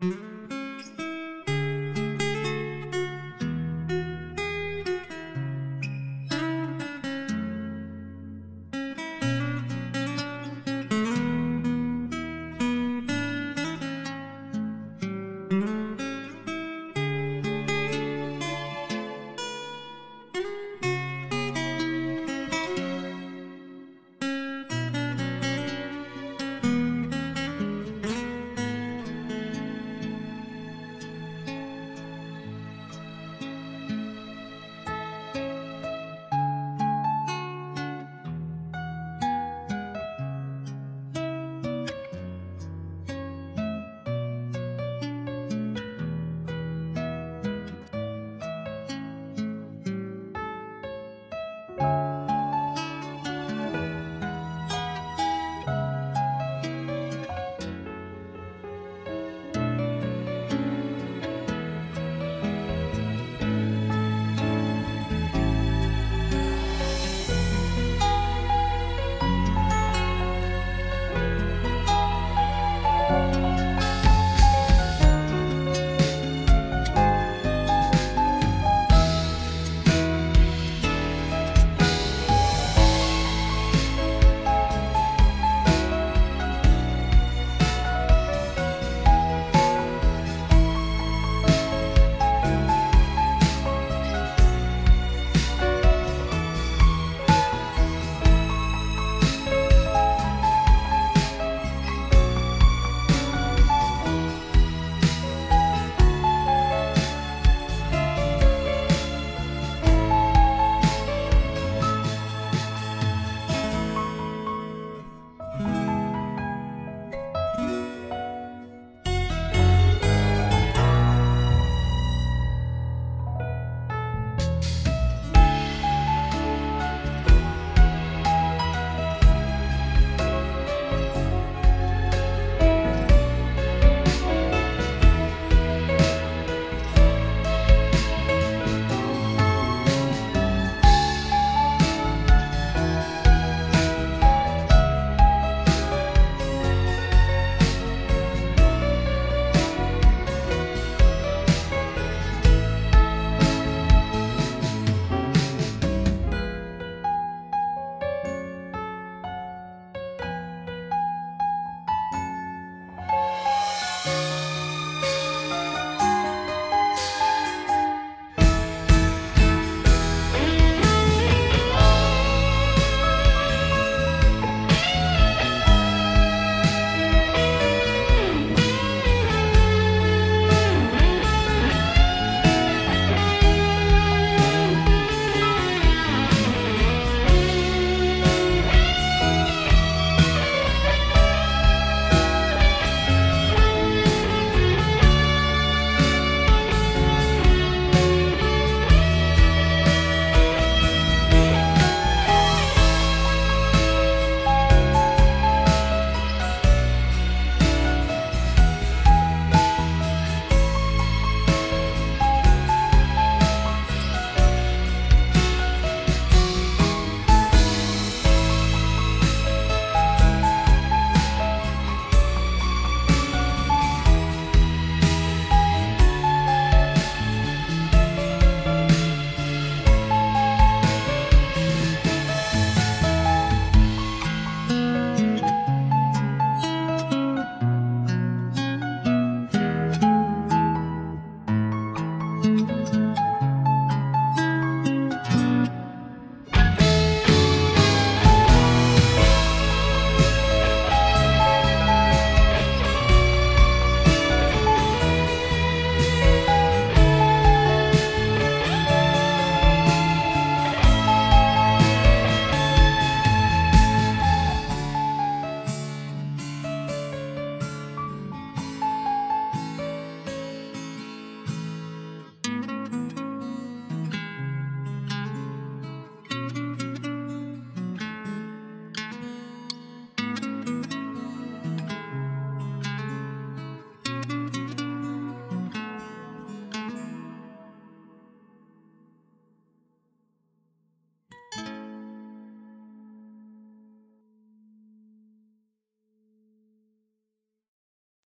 you